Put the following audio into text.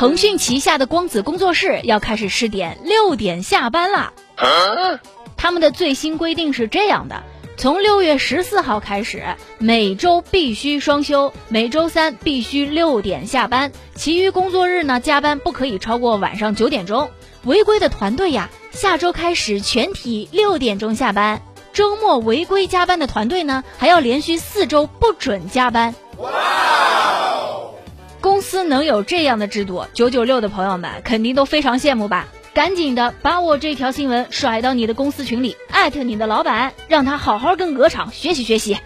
腾讯旗下的光子工作室要开始试点六点下班啦。他们的最新规定是这样的：从六月十四号开始，每周必须双休，每周三必须六点下班，其余工作日呢加班不可以超过晚上九点钟。违规的团队呀，下周开始全体六点钟下班。周末违规加班的团队呢，还要连续四周不准加班。公司能有这样的制度，九九六的朋友们肯定都非常羡慕吧？赶紧的把我这条新闻甩到你的公司群里，艾特你的老板，让他好好跟鹅厂学习学习。